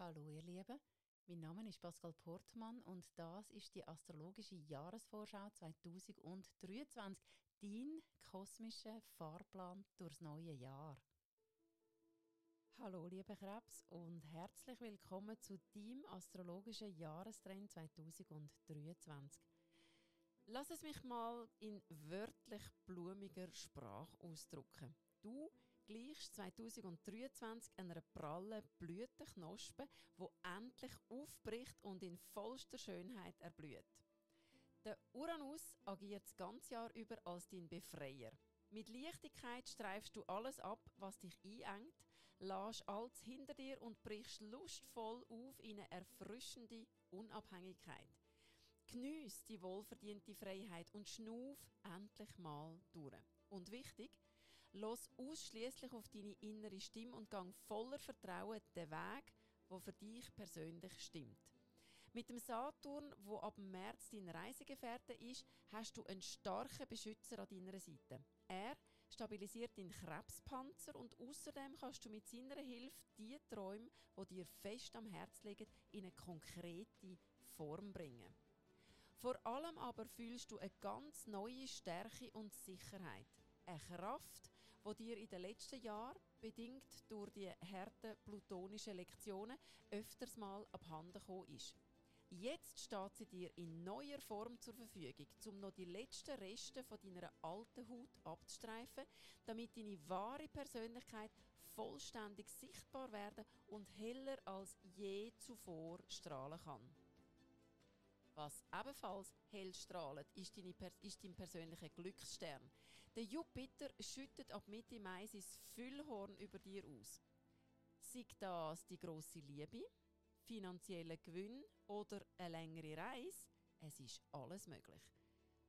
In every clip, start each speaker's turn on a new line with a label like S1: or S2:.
S1: Hallo ihr Lieben, mein Name ist Pascal Portmann und das ist die astrologische Jahresvorschau 2023, dein kosmischer Fahrplan durchs neue Jahr. Hallo liebe Krebs und herzlich willkommen zu deinem astrologischen Jahrestrend 2023. Lass es mich mal in wörtlich blumiger Sprache ausdrücken. Du gleichst 2023 einer prallen Blütenknospe, wo endlich aufbricht und in vollster Schönheit erblüht. Der Uranus agiert das ganze Jahr über als dein Befreier. Mit Leichtigkeit streifst du alles ab, was dich einengt, lässt alles hinter dir und brichst lustvoll auf in eine erfrischende Unabhängigkeit. Geniess die wohlverdiente Freiheit und schnuff endlich mal durch. Und wichtig, los ausschließlich auf deine innere Stimme und gang voller Vertrauen den Weg, der für dich persönlich stimmt. Mit dem Saturn, wo ab März dein Reisegefährte ist, hast du einen starken Beschützer an deiner Seite. Er stabilisiert deinen Krebspanzer und außerdem kannst du mit seiner Hilfe die Träume, die dir fest am Herz liegen, in eine konkrete Form bringen. Vor allem aber fühlst du eine ganz neue Stärke und Sicherheit. Eine Kraft, die dir in den letzten Jahren, bedingt durch die harten plutonischen Lektionen, öfters mal abhanden gekommen ist. Jetzt steht sie dir in neuer Form zur Verfügung, um noch die letzten Reste von deiner alten Haut abzustreifen, damit deine wahre Persönlichkeit vollständig sichtbar werden und heller als je zuvor strahlen kann. Was ebenfalls hell strahlt, ist dein persönlicher Glücksstern. Der Jupiter schüttet ab Mitte Mai sein Füllhorn über dir aus. Sei das die große Liebe, finanzieller Gewinn oder eine längere Reise, es ist alles möglich.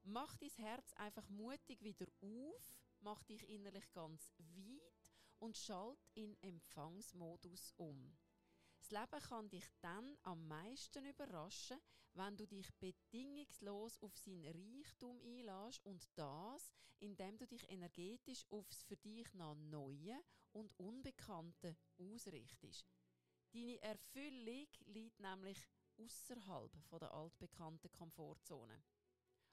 S1: Mach dein Herz einfach mutig wieder auf, mach dich innerlich ganz weit und schalt in Empfangsmodus um. Das Leben kann dich dann am meisten überraschen, wenn du dich bedingungslos auf sein Reichtum einlässt und das, indem du dich energetisch aufs für dich noch Neue und Unbekannte ausrichtest. Deine Erfüllung liegt nämlich außerhalb der altbekannten Komfortzone.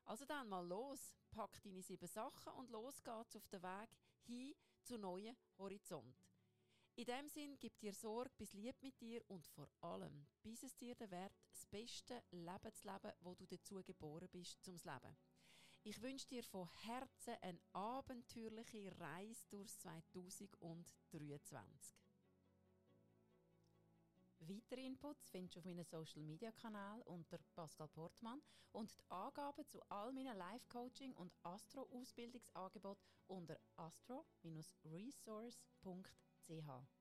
S1: Also dann mal los, pack deine sieben Sachen und los geht's auf den Weg hin zu neuen Horizont. In dem Sinn, gib dir Sorge, bis lieb mit dir und vor allem, bis es dir den Wert, das beste Leben zu leben, wo du dazu geboren bist, zum Leben. Ich wünsche dir von Herzen eine abenteuerliche Reise durch 2023. Weitere Inputs findest du auf meinem Social Media Kanal unter Pascal Portmann und die Angaben zu all meinen Live-Coaching und Astro-Ausbildungsangeboten unter astro-resource.ch ch